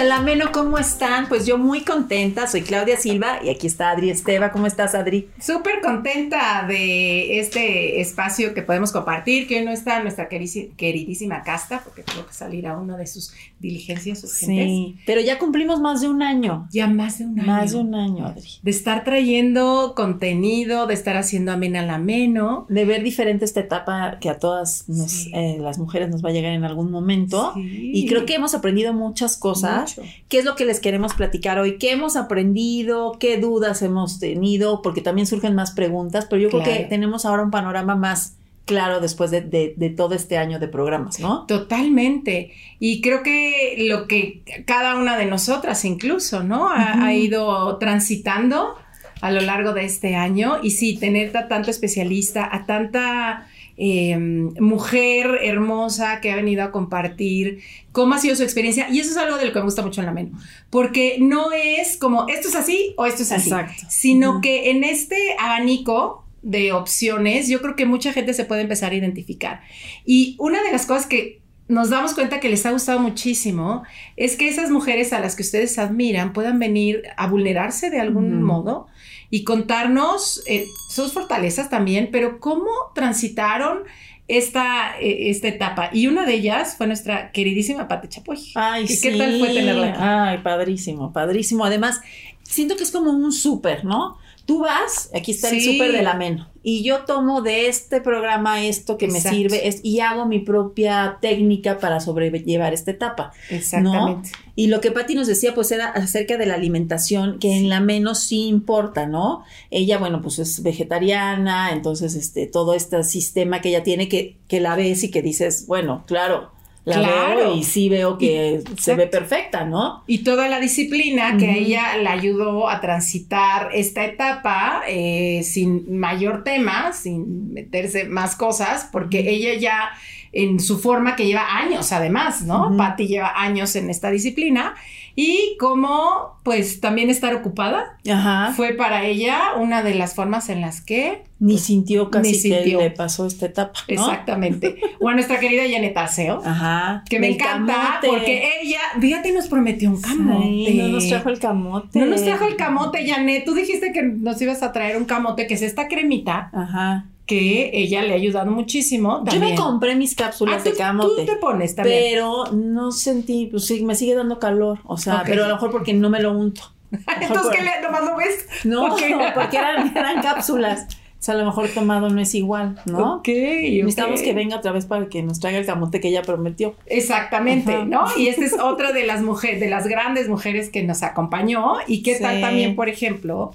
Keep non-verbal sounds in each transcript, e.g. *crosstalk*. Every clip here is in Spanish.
Del Ameno, ¿cómo están? Pues yo muy contenta, soy Claudia Silva y aquí está Adri Esteva. ¿Cómo estás, Adri? Súper contenta de este espacio que podemos compartir, que hoy no está nuestra queridísima, queridísima Casta, porque tengo que salir a una de sus diligencias urgentes. Sí, pero ya cumplimos más de un año. Ya más de un año. Más de un año, Adri. De estar trayendo contenido, de estar haciendo amena al ameno. De ver diferente esta etapa que a todas nos, Sí. eh, las mujeres nos va a llegar en algún momento. Sí. Y creo que hemos aprendido muchas cosas. Mucho. ¿Qué es lo que les queremos platicar hoy? ¿Qué hemos aprendido? ¿Qué dudas hemos tenido? Porque también surgen más preguntas, pero yo creo que tenemos ahora un panorama más claro después de, de- de todo este año de programas, ¿no? Totalmente. Y creo que lo que cada una de nosotras incluso, ¿no? Ha, ido transitando a lo largo de este año. Y sí, tener a tanto especialista, a tanta eh, mujer hermosa que ha venido a compartir cómo ha sido su experiencia. Y eso es algo de lo que me gusta mucho en la Meno. Porque no es como esto es así o esto es así. Exacto. Sino que en este abanico de opciones, yo creo que mucha gente se puede empezar a identificar. Y una de las cosas que nos damos cuenta que les ha gustado muchísimo es que esas mujeres a las que ustedes admiran puedan venir a vulnerarse de algún modo y contarnos eh, sus fortalezas también, pero cómo transitaron esta, eh, esta etapa. Y una de ellas fue nuestra queridísima Pati Chapoy. Ay, ¿Y sí. qué tal fue tenerla aquí? Ay, padrísimo, padrísimo. Además, siento que es como un súper, ¿no? Tú vas, aquí está el Sí. súper del ameno, y yo tomo de este programa esto que me sirve es- y hago mi propia técnica para sobrellevar esta etapa. Exactamente. Y lo que Patti nos decía, pues era acerca de la alimentación, que en la menos sí importa, ¿no? Ella, bueno, pues es vegetariana, entonces, este, todo este sistema que ella tiene que, que la ves y que dices, bueno, claro, la Claro. veo y sí veo que se ve perfecta, ¿no? Y toda la disciplina que ella la ayudó a transitar esta etapa eh, sin mayor tema, sin meterse más cosas, porque ella ya en su forma que lleva años además, ¿no? Ujú. Patty lleva años en esta disciplina y como pues también estar ocupada Ajá. fue para ella una de las formas en las que Ni sintió casi Ni sintió. que le pasó esta etapa, ¿no? exactamente o a nuestra querida Janet Arceo Ajá. que me Del encanta camote. porque ella fíjate nos prometió un camote Sí, no nos trajo el camote. No nos trajo el camote, Janet. Tú dijiste que nos ibas a traer un camote, que es esta cremita, Ajá. Que ella le ha ayudado muchísimo. Yo me también. compré mis Ah, cápsulas tú, de camote. tú te pones también. Pero no sentí, pues sí, me sigue dando calor. O sea, Ok. pero a lo mejor porque no me lo unto. *laughs* Entonces, ¿qué le nomás lo ves? No, ¿Por qué? *laughs* porque eran, eran cápsulas. O sea, a lo mejor tomado no es igual, ¿no? Ok, Necesitamos ok. que venga otra vez para que nos traiga el camote que ella prometió. Exactamente, Ajá. ¿no? Y esta es *laughs* otra de las mujeres, de las grandes mujeres que nos acompañó. Y qué tal Sí. también, por ejemplo,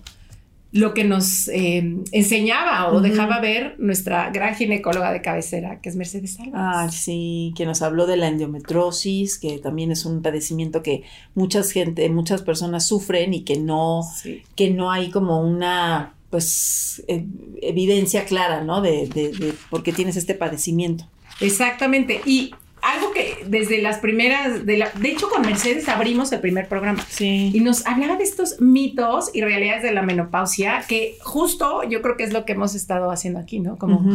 lo que nos eh, enseñaba o dejaba ver nuestra gran ginecóloga de cabecera, que es Mercedes Alba. Ah, sí, que nos habló de la endometrosis, que también es un padecimiento que muchas gente, muchas personas sufren y que no, Sí. que no hay como una pues, eh, evidencia clara, ¿no? De, de, de por qué tienes este padecimiento. Exactamente. Y algo que desde las primeras, de, la, de hecho con Mercedes abrimos el primer programa. Sí. Y nos hablaba de estos mitos y realidades de la menopausia, que justo yo creo que es lo que hemos estado haciendo aquí, ¿no? Como.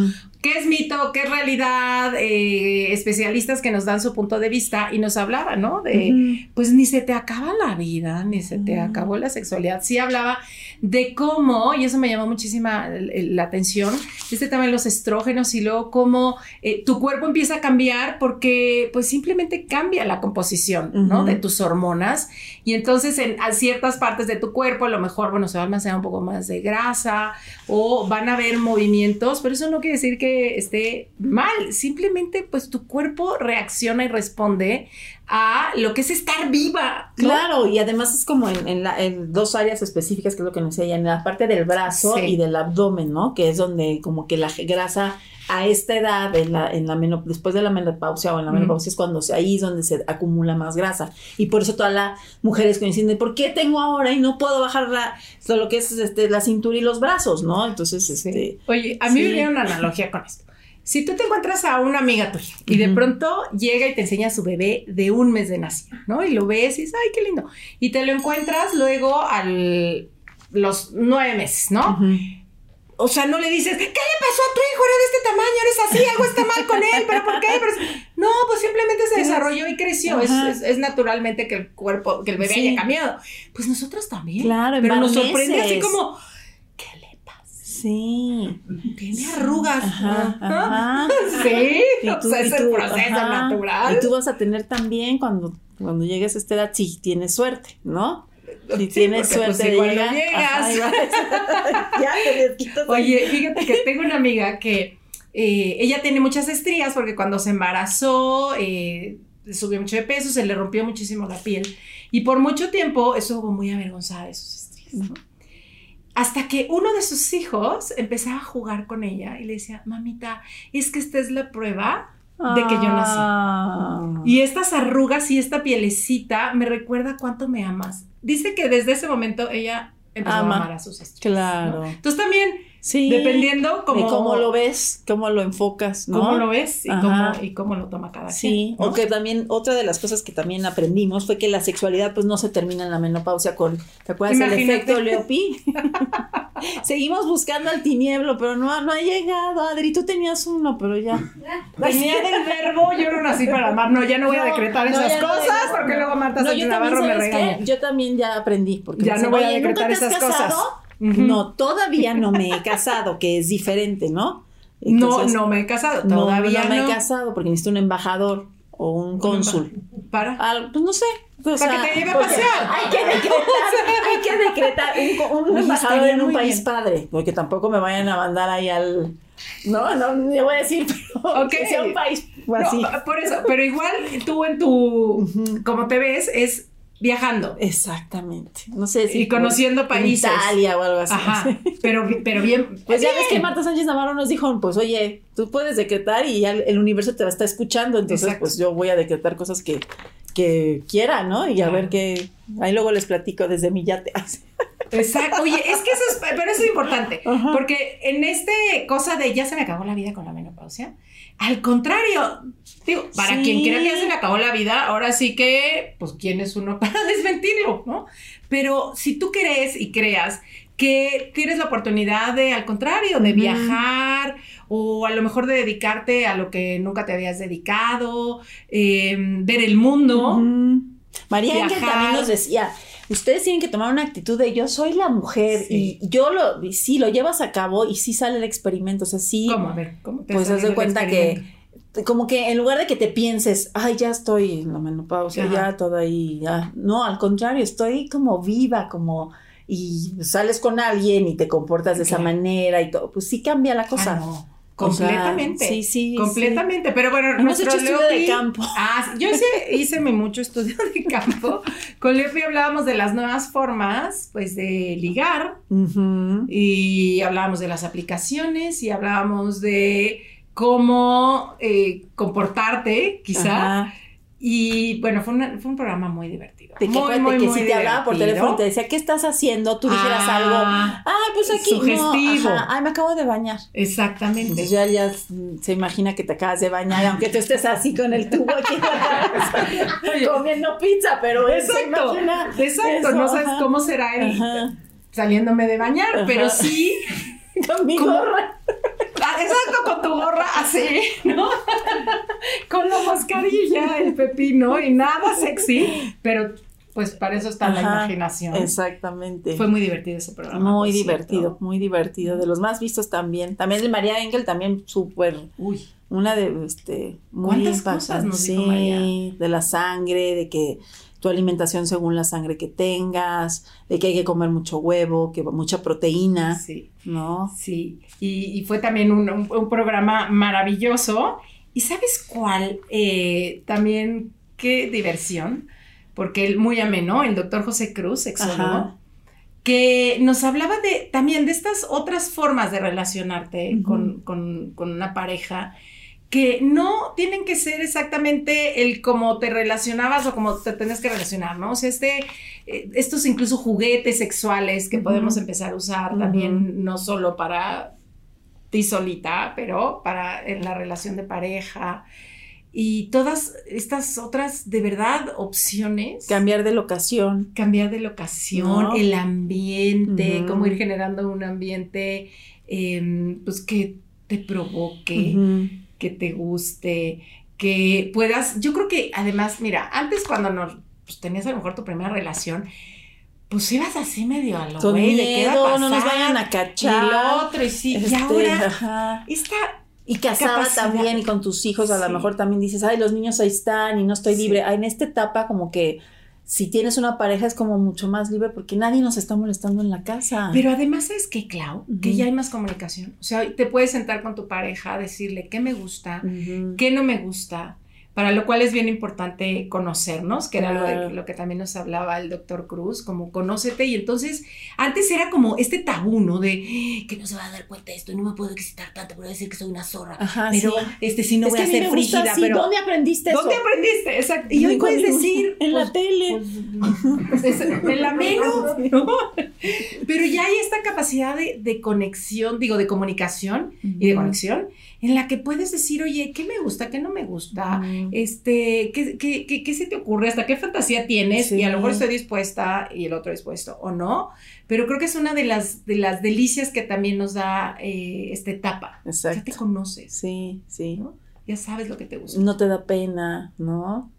¿qué es mito? ¿Qué es realidad? Eh, especialistas que nos dan su punto de vista y nos hablaba, ¿no? De, pues ni se te acaba la vida, ni se te acabó la sexualidad. Sí hablaba de cómo, y eso me llamó muchísima la atención, este tema de los estrógenos y luego cómo eh, tu cuerpo empieza a cambiar porque pues simplemente cambia la composición, ¿no? De tus hormonas. Y entonces en a ciertas partes de tu cuerpo a lo mejor, bueno, se va a almacenar un poco más de grasa o van a haber movimientos, pero eso no quiere decir que esté mal. Simplemente pues tu cuerpo reacciona y responde a lo que es estar viva. ¿no? Claro, y además es como en, en la- en dos áreas específicas, que es lo que nos decía, en la parte del brazo Sí. y del abdomen, ¿no? Que es donde como que la grasa a esta edad, en la, en la después de la menopausia o en la menopausia es cuando se- ahí es donde se acumula más grasa. Y por eso todas las mujeres coinciden, ¿por qué tengo ahora y no puedo bajar la, lo que es este, la cintura y los brazos, ¿no? Entonces, este... Oye, a mí sí. me viene una analogía con esto. Si tú te encuentras a una amiga tuya y de pronto llega y te enseña a su bebé de un mes de nacido, ¿no? Y lo ves y dices, ay, qué lindo. Y te lo encuentras luego al los nueve meses, ¿no? O sea, no le dices, ¿qué le pasó a tu hijo? Era de este tamaño, eres así, algo está mal con él, pero ¿por qué? Pero No, pues simplemente se desarrolló y creció. Es, Ajá. es- es naturalmente que el cuerpo, que el bebé Sí. haya cambiado. Pues nosotros también. Claro, Pero nos sorprende así como, ¿qué le pasa? Sí. Tiene arrugas. Ajá, ajá. *laughs* Sí, o sea, es el tú- proceso ajá, natural. Y tú vas a tener también cuando, cuando llegues a esta edad, si tienes suerte, ¿no? Si Sí, tienes pues, suerte de igual no llegar. llegas. ajá, *laughs* *laughs* ya te. Oye, fíjate que tengo una amiga que eh, ella tiene muchas estrías porque cuando se embarazó eh, subió mucho de peso, se le rompió muchísimo la piel y por mucho tiempo estuvo muy avergonzada de sus estrías. Hasta que uno de sus hijos empezaba a jugar con ella y le decía, mamita, es que esta es la prueba de que yo nací. Ah. Y estas arrugas y esta pielecita me recuerda cuánto me amas. Dice que desde ese momento ella empezó Ama. a amar a sus estrías. Claro. ¿no? Entonces también, Sí. dependiendo cómo, de cómo lo ves, cómo lo enfocas, ¿no? cómo lo ves y cómo, y cómo lo toma cada Sí, quien. ¿no? o que también otra de las cosas que también aprendimos fue que la sexualidad pues no se termina en la menopausia con, ¿te acuerdas Imagínate. efecto Leopi? *laughs* Seguimos buscando al tinieblo, pero no, no ha llegado, Adri, tú tenías uno, pero ya. *laughs* Venía del verbo, yo no nací para amar. No, ya no voy a decretar no, esas no cosas porque luego Marta No, Sánchez yo también, Navarro me regaña. Yo también ya aprendí, porque Ya no voy a "Oye, ¿nunca decretar esas cosas". No, todavía no me he *laughs* casado, que es diferente, ¿no? No, Entonces, no me he casado. Todavía no me he casado porque necesito un embajador o un cónsul. Para. Ah, pues no sé. o Para que te lleve a pasear. *laughs* Hay que decretar, decretar un, un embajador en un país bien. padre, porque tampoco me vayan a mandar ahí al. No, no, no voy a decir, pero *laughs* que sea un país No, así. por eso, pero igual tú en tu, como te ves, es viajando. Exactamente. No sé si. Y conociendo en países. Italia o algo así. Ajá, *laughs* pero, pero bien. Pues ya ves que Marta Sánchez Navarro nos dijo, pues oye, tú puedes decretar y ya el el universo te va a estar escuchando, entonces Exacto. pues yo voy a decretar cosas que, que quiera, ¿no? Y a ver qué, ahí luego les platico desde mi yate. *laughs* Exacto. Oye, es que eso es, pero eso es importante, Ajá. porque en este cosa de ya se me acabó la vida con la menopausia, al contrario, digo, para Sí. quien crea que ya se le acabó la vida, ahora sí que, pues, ¿quién es uno para *laughs* desmentirlo, no? Pero si tú crees y creas que tienes la oportunidad de, al contrario, de viajar o a lo mejor de dedicarte a lo que nunca te habías dedicado, eh, ver el mundo. María Ángel también nos decía, ustedes tienen que tomar una actitud de yo soy la mujer Sí. y yo lo, y sí, lo llevas a cabo y sí sale el experimento, o sea, sí, ¿Cómo? A ver, ¿cómo te pues de el cuenta que como que en lugar de que te pienses, ay, ya estoy en la menopausia, Ajá. ya todo ahí, ya. No, al contrario, estoy como viva, como, y sales con alguien y te comportas de esa manera y todo, pues sí cambia la cosa. Ah, no. O sea, Completamente. sí, sí, Completamente. Pero bueno, Hemos hecho estudio de campo. *laughs* Ah, sí, yo hice, hice mucho estudio de campo. Con Leopi hablábamos de las nuevas formas, pues, de ligar. Y hablábamos de las aplicaciones y hablábamos de cómo eh, comportarte, quizá. Ajá. Y bueno, fue, una- fue un programa muy divertido. De que, muy, muy, que muy si te hablaba por divertido. teléfono y te decía, ¿qué estás haciendo? Tú dijeras Ah, algo. Ah, pues aquí. no, sugestivo. ajá, Ay, me acabo de bañar. Exactamente. Entonces ya, ya se imagina que te acabas de bañar, aunque tú estés así con el tubo aquí comiendo pizza, pero se Exacto, imagina exacto, eso, no sabes ajá. cómo será él Ajá. saliéndome de bañar, Ajá. pero sí, *laughs* Con mi ¿Cómo? gorra. ah, exacto, con tu gorra así, ¿no? con la mascarilla, el pepino y nada sexy, pero pues para eso está la imaginación. Exactamente. Fue muy divertido ese programa. muy cierto. divertido, muy divertido. De los más vistos también. También el María Engel, también súper. Uy, Una de, este, muy ¿Cuántas cosas impactante. nos dijo Sí, María? de la sangre, de que tu alimentación según la sangre que tengas, de que hay que comer mucho huevo, que mucha proteína, sí. ¿no? Sí, y, y fue también un, un- un programa maravilloso. ¿Y sabes cuál? Eh, también, qué diversión, porque él muy ameno, el doctor José Cruz, sexólogo, Ajá. que nos hablaba de también de estas otras formas de relacionarte con, con- con una pareja que no tienen que ser exactamente el cómo te relacionabas o cómo te tenés que relacionar, ¿no? O sea, este, eh, estos incluso juguetes sexuales que podemos empezar a usar también, no solo para ti solita, pero para en la relación de pareja. Y todas estas otras, de verdad, opciones Cambiar de locación. cambiar de locación, ¿No? el ambiente, cómo ir generando un ambiente em, pues que te provoque. Que te guste, que puedas, yo creo que además, mira, antes cuando nos pues, tenías a lo mejor tu primera relación, pues ibas así medio a lo Con güey, de qué va a miedo, no nos vayan a y cachar. el otro, y sí, Este, y ahora ajá. esta Y casada capacidad. también y con tus hijos a Sí. lo mejor también dices, ay, los niños ahí están y no estoy Sí. libre. Ah, En esta etapa como que si tienes una pareja es como mucho más libre porque nadie nos está molestando en la casa. Pero además, ¿sabes qué, Clau? Que Ujú. ya hay más comunicación. O sea, te puedes sentar con tu pareja, decirle qué me gusta, qué no me gusta, para lo cual es bien importante conocernos, que era lo, de- lo que también nos hablaba el doctor Cruz, como conócete. Y entonces, antes era como este tabú, ¿no? De que no se va a dar cuenta de esto y no me puedo excitar tanto, pero voy a decir que soy una zorra. Ajá, pero, sí. este, sí, no Es voy que a ser me gusta frígida, así. pero. ¿Dónde aprendiste eso? ¿Dónde aprendiste? Exacto. Y hoy puedes decir. en la pues, tele. pues, es el ameno, ¿no? Pero ya hay esta capacidad de, de conexión, digo, de comunicación y de conexión, en la que puedes decir, oye, ¿qué me gusta? ¿Qué no me gusta? Este, ¿qué, qué, qué, qué se te ocurre? ¿Hasta qué fantasía tienes? Sí. Y a lo mejor estoy dispuesta y el otro dispuesto o no. Pero creo que es una de las, de las delicias que también nos da eh, esta etapa. Ya te Exacto. conoces, Sí, sí. ¿no? Ya sabes lo que te gusta. No te da pena, ¿no?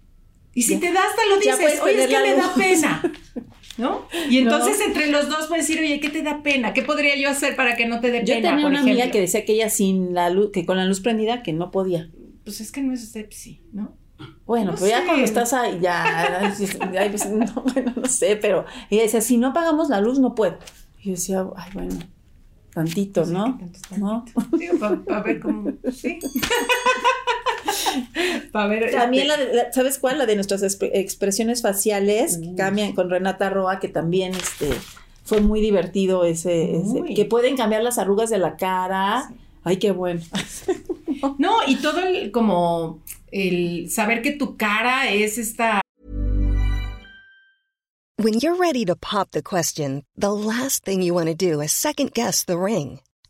Y si Ya. te da hasta lo dices, oye, es que me da luz". pena. *laughs* ¿No? Y *laughs* entonces No. entre los dos puedes decir, oye, ¿qué te da pena? ¿Qué podría yo hacer para que no te dé Yo pena? tenía por una amiga ejemplo? que decía que ella sin la luz, que con la luz prendida, que no podía. Pues es que no es sepsi, ¿no? Bueno, No pero ya sé. cuando estás ahí, ya, *laughs* ay, pues, no, bueno, no sé, pero ella decía, si no apagamos la luz, no puedo. Y yo decía, ay, bueno, tantito, Sí, ¿no? que tanto está ¿No? Digo, para ver cómo. Sí. *laughs* *laughs* para ver. También este, la, de- la- ¿sabes cuál? La de nuestras exp- expresiones faciales que cambian con Renata Roa, que también este fue muy divertido ese, ese- que pueden cambiar las arrugas de la cara. Sí. Ay, qué bueno. *laughs* No, y todo el como el saber que tu cara es esta When you're ready to pop the question, the last thing you want to do is second guess the ring.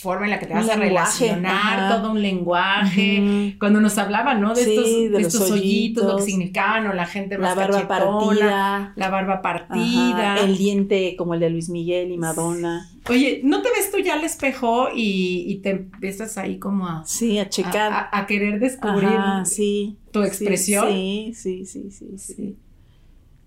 Forma en la que te Un vas a lenguaje, relacionar, ajá. todo un lenguaje. Cuando nos hablaban, ¿no? De, Sí, estos, de estos hoyitos, lo que significaban, o la gente La más barba cachetona, partida. La barba partida. Ajá, el diente como el de Luis Miguel y Madonna. Oye, ¿no te ves tú ya al espejo y, y te empiezas ahí como a, Sí, a checar. a- a querer descubrir Ajá, sí. tu expresión? Sí, sí, sí, sí, sí. Sí.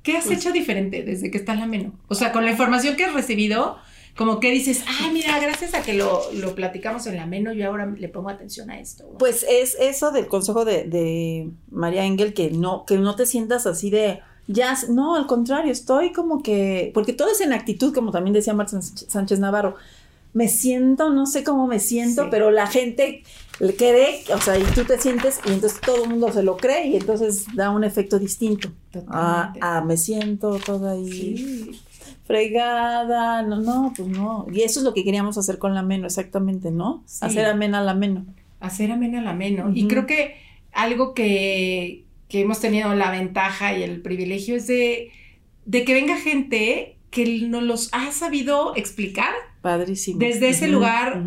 ¿Qué has Pues hecho diferente desde que está en la Meno? O sea, con la información que has recibido, como que dices, ay, mira, gracias a que lo, lo platicamos en la Meno, yo ahora le pongo atención a esto. Pues es eso del consejo de, de María Engel, que no, que no te sientas así de, ya, no, al contrario, estoy como que, porque todo es en actitud, como también decía Marta Sánchez Navarro, me siento, no sé cómo me siento, Sí. pero la gente le cree, o sea, y tú te sientes, y entonces todo el mundo se lo cree, y entonces da un efecto distinto. Ah, ah, me siento toda ahí Sí. Fregada, no, no, pues no. Y eso es lo que queríamos hacer con la meno, exactamente, ¿no? Sí. Hacer amena la meno. hacer amena la ameno. Y creo que algo que, que hemos tenido la ventaja y el privilegio es de, de que venga gente que nos los ha sabido explicar Padrísimo. Desde ese lugar,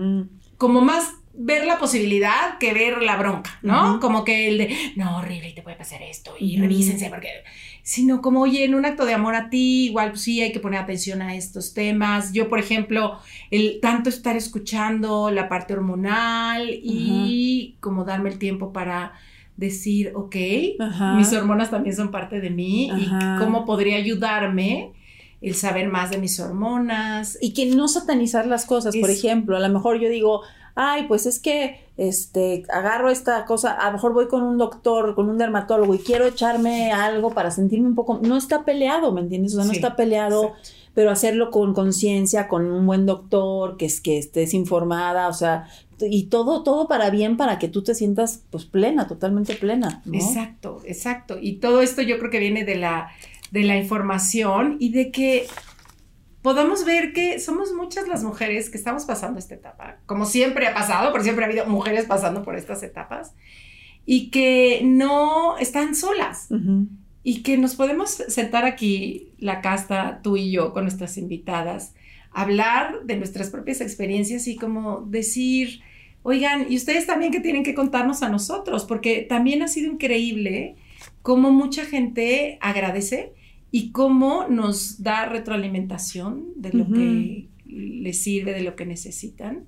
como más ver la posibilidad que ver la bronca, ¿no? Como que el de, no, horrible, te puede pasar esto, y revísense, porque, sino como, oye, en un acto de amor a ti, igual pues, sí hay que poner atención a estos temas. Yo, por ejemplo, el tanto estar escuchando la parte hormonal y como darme el tiempo para decir, ok, mis hormonas también son parte de mí y cómo podría ayudarme el saber más de mis hormonas. Y que no satanizar las cosas, por ejemplo, a lo mejor yo digo, ay, pues es que este agarro esta cosa, a lo mejor voy con un doctor, con un dermatólogo y quiero echarme algo para sentirme un poco, no está peleado, ¿me entiendes? O sea, no Sí, está peleado, exacto. pero hacerlo con conciencia, con un buen doctor, que es que estés informada, o sea, y todo todo para bien para que tú te sientas pues plena, totalmente plena, ¿no? Exacto, exacto. Y todo esto yo creo que viene de la, de la información y de que podamos ver que somos muchas las mujeres que estamos pasando esta etapa, como siempre ha pasado, porque siempre ha habido mujeres pasando por estas etapas, y que no están solas. Y que nos podemos sentar aquí, la casta, tú y yo, con nuestras invitadas, hablar de nuestras propias experiencias y como decir, oigan, y ustedes también que tienen que contarnos a nosotros, porque también ha sido increíble cómo mucha gente agradece y cómo nos da retroalimentación de lo que les sirve, de lo que necesitan.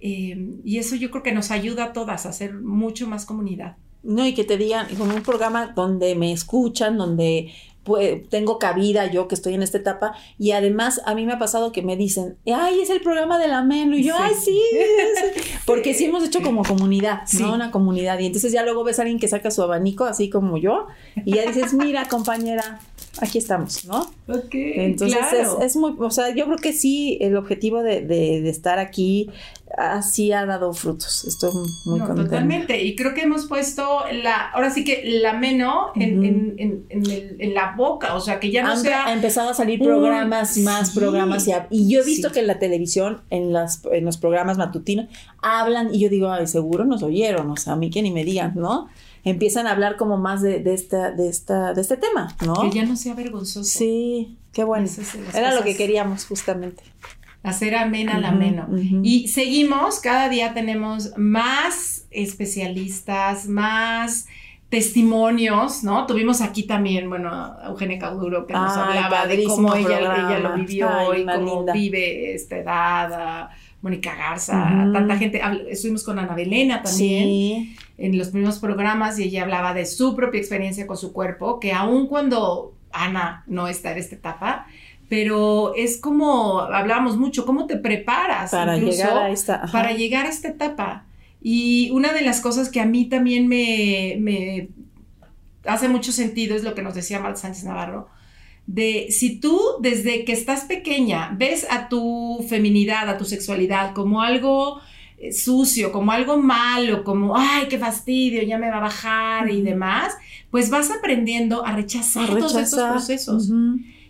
Eh, y eso yo creo que nos ayuda a todas a hacer mucho más comunidad. No, y que te digan, con un programa donde me escuchan, donde pues, tengo cabida yo que estoy en esta etapa, y además a mí me ha pasado que me dicen, ay, es el programa de la Meno, y yo, Sí. ay, sí, es". *laughs* porque sí hemos hecho como comunidad, Sí. ¿no? Una comunidad, y entonces ya luego ves a alguien que saca su abanico, así como yo, y ya dices, mira, compañera, aquí estamos, ¿no? Ok, Entonces claro. es, es muy, o sea, yo creo que sí, el objetivo de, de- de estar aquí así ha dado frutos. Estoy muy No, contenta. Totalmente. Y creo que hemos puesto la, ahora sí que la meno en, Ujú. en- en- en el- en la boca, o sea, que ya no Han sea... ha empezado a salir programas, más sí. programas y, y yo he visto Sí. que en la televisión, en las en los programas matutinos, hablan y yo digo, ay, seguro nos oyeron, o sea, a mí que ni me digan, ¿no? Empiezan a hablar como más de, de esta, de esta, de este tema, ¿no? Que ya no sea vergonzoso. Sí, qué bueno. Era lo que queríamos justamente. Hacer amena la Ujú, ameno. Y seguimos, cada día tenemos más especialistas, más testimonios, ¿no? Tuvimos aquí también, bueno, a Eugenia Cauduro que nos Ay, hablaba de cómo ella, ella lo vivió Ay, y cómo linda. vive esta edad, Mónica Garza, tanta gente. Estuvimos con Ana Belena también Sí. en los primeros programas y ella hablaba de su propia experiencia con su cuerpo, que aun cuando Ana no está en esta etapa, pero es como, hablábamos mucho, cómo te preparas Para incluso llegar a esta. ajá. para llegar a esta etapa. Y una de las cosas que a mí también me, me hace mucho sentido es lo que nos decía Marta Sánchez Navarro, de si tú desde que estás pequeña ves a tu feminidad, a tu sexualidad como algo eh, sucio, como algo malo, como, ay, qué fastidio, ya me va a bajar y demás, pues vas aprendiendo a rechazar, A todos estos procesos.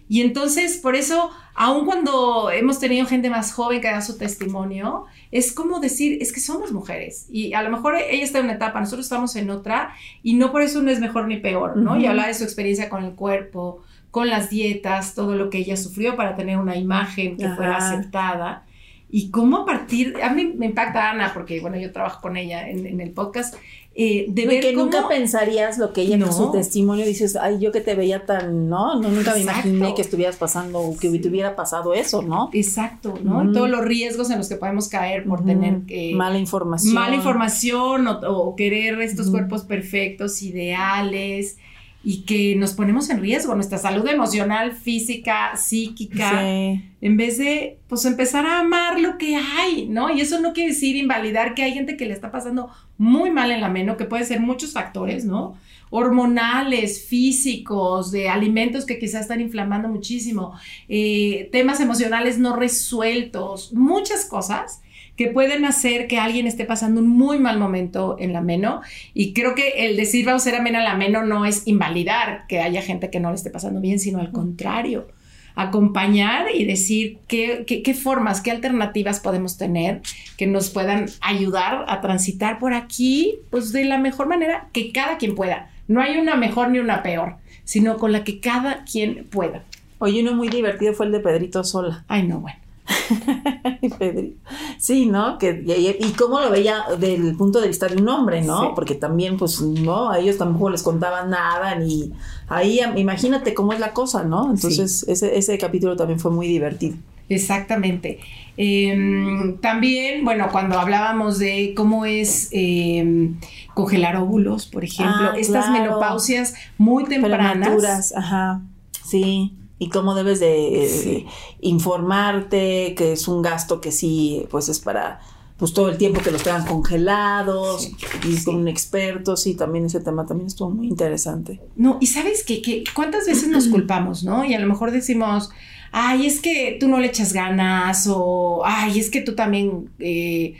Y entonces, por eso, aun cuando hemos tenido gente más joven que da su testimonio, es como decir, es que somos mujeres. Y a lo mejor ella está en una etapa, nosotros estamos en otra, y no por eso no es mejor ni peor, ¿no? Ujú. Y hablar de su experiencia con el cuerpo, con las dietas, todo lo que ella sufrió para tener una imagen que fuera aceptada. y cómo a partir, a mí me impacta Ana, porque bueno, yo trabajo con ella en, el podcast, eh, de ver que cómo... nunca pensarías lo que ella en su testimonio dices, ay, yo que te veía tan, ¿no? no nunca me imaginé que estuvieras pasando, o que te hubiera pasado eso, ¿no? Exacto, ¿no? Todos los riesgos en los que podemos caer por tener eh, mala información. Mala información o, querer estos cuerpos perfectos, ideales y que nos ponemos en riesgo nuestra salud emocional, física, psíquica, en vez de pues empezar a amar lo que hay, ¿no? Y eso no quiere decir invalidar que hay gente que le está pasando muy mal en la meno, que puede ser muchos factores, ¿no? Hormonales, físicos, de alimentos que quizás están inflamando muchísimo, eh, temas emocionales no resueltos, muchas cosas que pueden hacer que alguien esté pasando un muy mal momento en la meno. Y creo que el decir vamos a ser amena la meno no es invalidar que haya gente que no le esté pasando bien, sino al contrario acompañar y decir qué, qué, formas, qué alternativas podemos tener que nos puedan ayudar a transitar por aquí, pues de la mejor manera que cada quien pueda. No hay una mejor ni una peor, sino con la que cada quien pueda. Oye, uno muy divertido fue el de Pedrito Sola. Ay, no, bueno. *laughs* sí, ¿no? Que, y, cómo lo veía del punto de vista de un hombre, ¿no? Porque también, pues, no, a ellos tampoco les contaban nada, ni ahí imagínate cómo es la cosa, ¿no? Entonces, ese, ese capítulo también fue muy divertido. Exactamente. Em, también, bueno, cuando hablábamos de cómo es em, congelar óvulos, por ejemplo, ah, estas menopausias muy tempranas. Ajá, sí y cómo debes de informarte, que es un gasto que sí, pues es para pues todo el tiempo que los tengan congelados y con un experto, sí, también ese tema también estuvo muy interesante. No, y sabes que, cuántas veces nos *clears throat* culpamos, ¿no? Y a lo mejor decimos, ay, es que tú no le echas ganas o, ay, es que tú también, eh,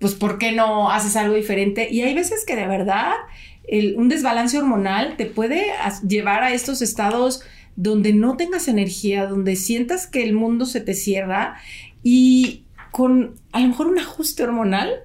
pues, ¿por qué no haces algo diferente? Y hay veces que de verdad un desbalance hormonal te puede llevar a estos estados donde no tengas energía, donde sientas que el mundo se te cierra y con a lo mejor un ajuste hormonal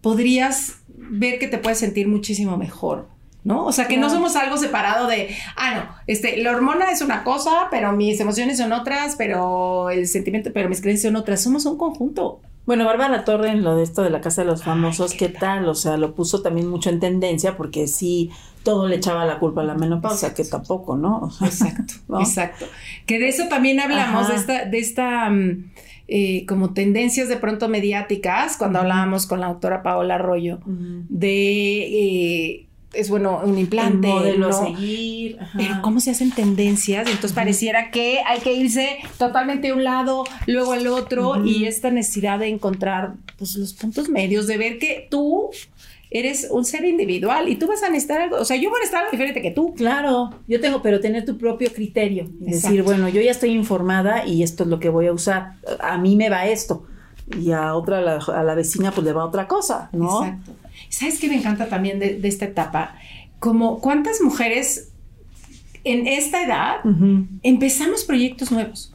podrías ver que te puedes sentir muchísimo mejor. ¿no? O sea, que no somos algo separado de, ah, no, este, la hormona es una cosa, pero mis emociones son otras, pero el sentimiento, pero mis creencias son otras. Somos un conjunto. Bueno, Bárbara Torre en lo de esto de la Casa de los Famosos, ¿qué tal? O sea, lo puso también mucho en tendencia porque sí, todo le echaba la culpa a la menopausia, que tampoco, ¿no? *laughs* Exacto, exacto. Que de eso también hablamos, de esta, de esta mm, eh, como tendencias de pronto mediáticas, cuando hablábamos con la doctora Paola Arroyo, de... Eh, es bueno un implante, modelo seguir, pero cómo se hacen tendencias, entonces pareciera que hay que irse totalmente a un lado, luego al otro y esta necesidad de encontrar pues los puntos medios, de ver que tú eres un ser individual y tú vas a necesitar algo, o sea, yo voy a estar algo diferente que tú. Claro, yo tengo, pero tener tu propio criterio, decir, bueno, yo ya estoy informada y esto es lo que voy a usar, a mí me va esto y a otra, a la, vecina pues le va otra cosa, ¿no? Exacto. ¿Sabes qué me encanta también de, esta etapa? Como cuántas mujeres en esta edad empezamos proyectos nuevos.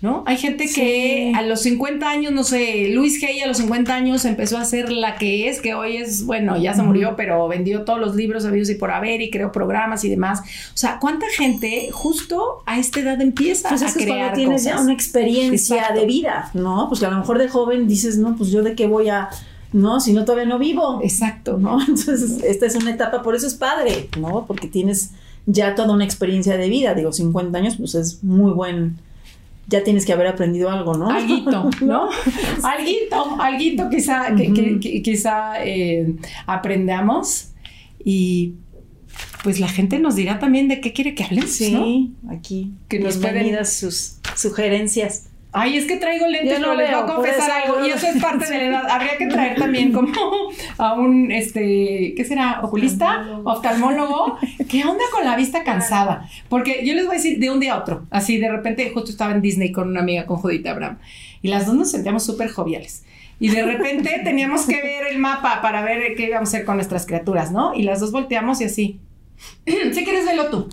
¿no? Hay gente que a los 50 años, no sé, Luis Hay a los 50 años empezó a ser la que es, que hoy es, bueno, ya se murió, pero vendió todos los libros habidos y por haber y creó programas y demás. O sea, ¿cuánta gente justo a esta edad empieza pues a crear tienes ya una experiencia de vida, ¿no? Pues que a lo mejor de joven dices, no, pues yo de qué voy a no, si no todavía no vivo. Exacto. ¿no? *laughs* Entonces, esta es una etapa, por eso es padre, ¿no? Porque tienes ya toda una experiencia de vida, digo, 50 años, pues es muy buen, ya tienes que haber aprendido algo, ¿no? Alguito, *laughs* ¿no? alguito, alguito quizá, que, quizá eh, aprendamos y pues la gente nos dirá también de qué quiere que hablemos, sí, aquí. Que nos pueden sus sugerencias. Ay, es que traigo lentes, no les voy a confesar algo. Y eso es parte de la edad. Habría que traer también como a un, este, ¿qué será? ¿Oculista? Oftalmólogo. ¿Qué onda con la vista cansada? Porque yo les voy a decir de un día a otro. Así, de repente, justo estaba en Disney con una amiga, con Judita Abraham. Y las dos nos sentíamos súper joviales. Y de repente *laughs* teníamos que ver el mapa para ver qué íbamos a hacer con nuestras criaturas, ¿no? Y las dos volteamos y así. *clears throat* ¿Sí quieres verlo tú?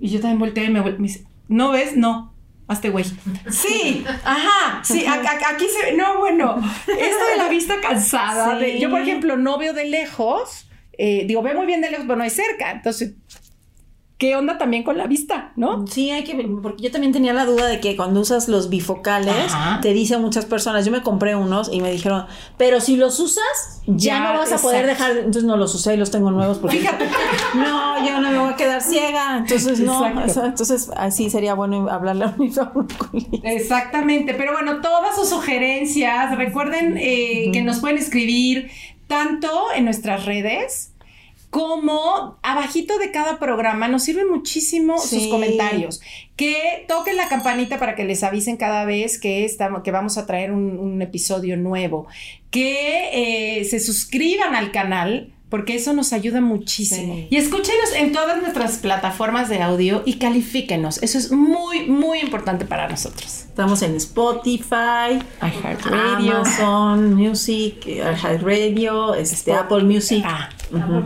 Y yo también volteé y me, me dice, ¿no ves? No Hazte güey. Sí, ajá, sí, aquí se ve, no, bueno, esto de la vista cansada, yo por ejemplo no veo de lejos, eh, digo, veo muy bien de lejos, pero no hay cerca, entonces, qué onda también con la vista, ¿no? Sí, hay que porque yo también tenía la duda de que cuando usas los bifocales, Ajá. te dicen muchas personas, yo me compré unos y me dijeron, pero si los usas, ya, Ya, no vas a poder exacto. dejar, entonces no los usé y los tengo nuevos porque Fíjate. *laughs* no, yo no me voy a quedar ciega, entonces no, Exacto. entonces así sería bueno hablarle a un. Exactamente, pero bueno, todas sus sugerencias, recuerden eh, que nos pueden escribir tanto en nuestras redes como abajito de cada programa. Nos sirven muchísimo sus comentarios. Que toquen la campanita para que les avisen cada vez que, estamos, que vamos a traer un, un episodio nuevo. Que eh, se suscriban al canal. Porque eso nos ayuda muchísimo. Sí. Y escúchenos en todas nuestras plataformas de audio y califíquenos. Eso es muy, muy importante para nosotros. Estamos en Spotify, iHeartRadio. Amazon Music, iHeartRadio, este, Apple Music. Ah, Ujú.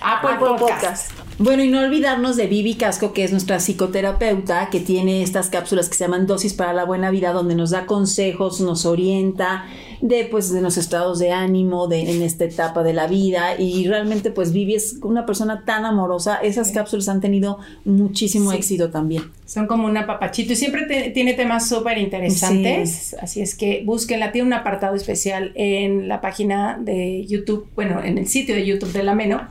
Apple, Podcast. Bueno, y no olvidarnos de Vivi Casco, que es nuestra psicoterapeuta, que tiene estas cápsulas que se llaman dosis para la buena vida, donde nos da consejos, nos orienta de pues de los estados de ánimo de, en esta etapa de la vida. Y realmente, pues Vivi es una persona tan amorosa. Esas cápsulas han tenido muchísimo Sí. éxito también. Son como un apapachito y siempre te- tiene temas súper interesantes. Así es que búsquenla. Tiene un apartado especial en la página de YouTube, bueno, en el sitio de YouTube de la Meno.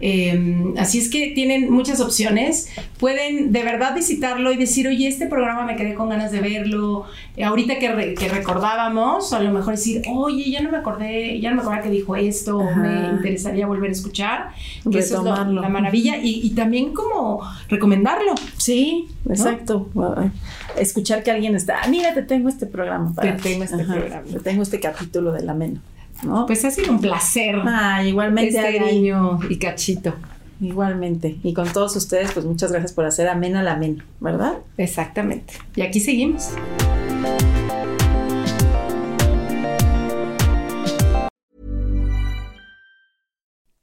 Eh, así es que tienen muchas opciones. Pueden de verdad visitarlo y decir, oye, este programa me quedé con ganas de verlo. Eh, ahorita que, re- que recordábamos, a lo mejor decir, oye, ya no me acordé, ya no me acordaba que dijo esto, me interesaría volver a escuchar. Que eso es lo- la maravilla. Y, y también como recomendarlo. Sí, exacto. Escuchar que alguien está, "Ah, mira, te tengo este programa. para Te ti". tengo este programa. Te tengo este capítulo de la Meno. ¿No? Pues ha sido un placer. Ah, igualmente, este Adri. año y cachito. Igualmente. Y con todos ustedes, pues muchas gracias por hacer amena la Meno, ¿verdad? Exactamente. Y aquí seguimos.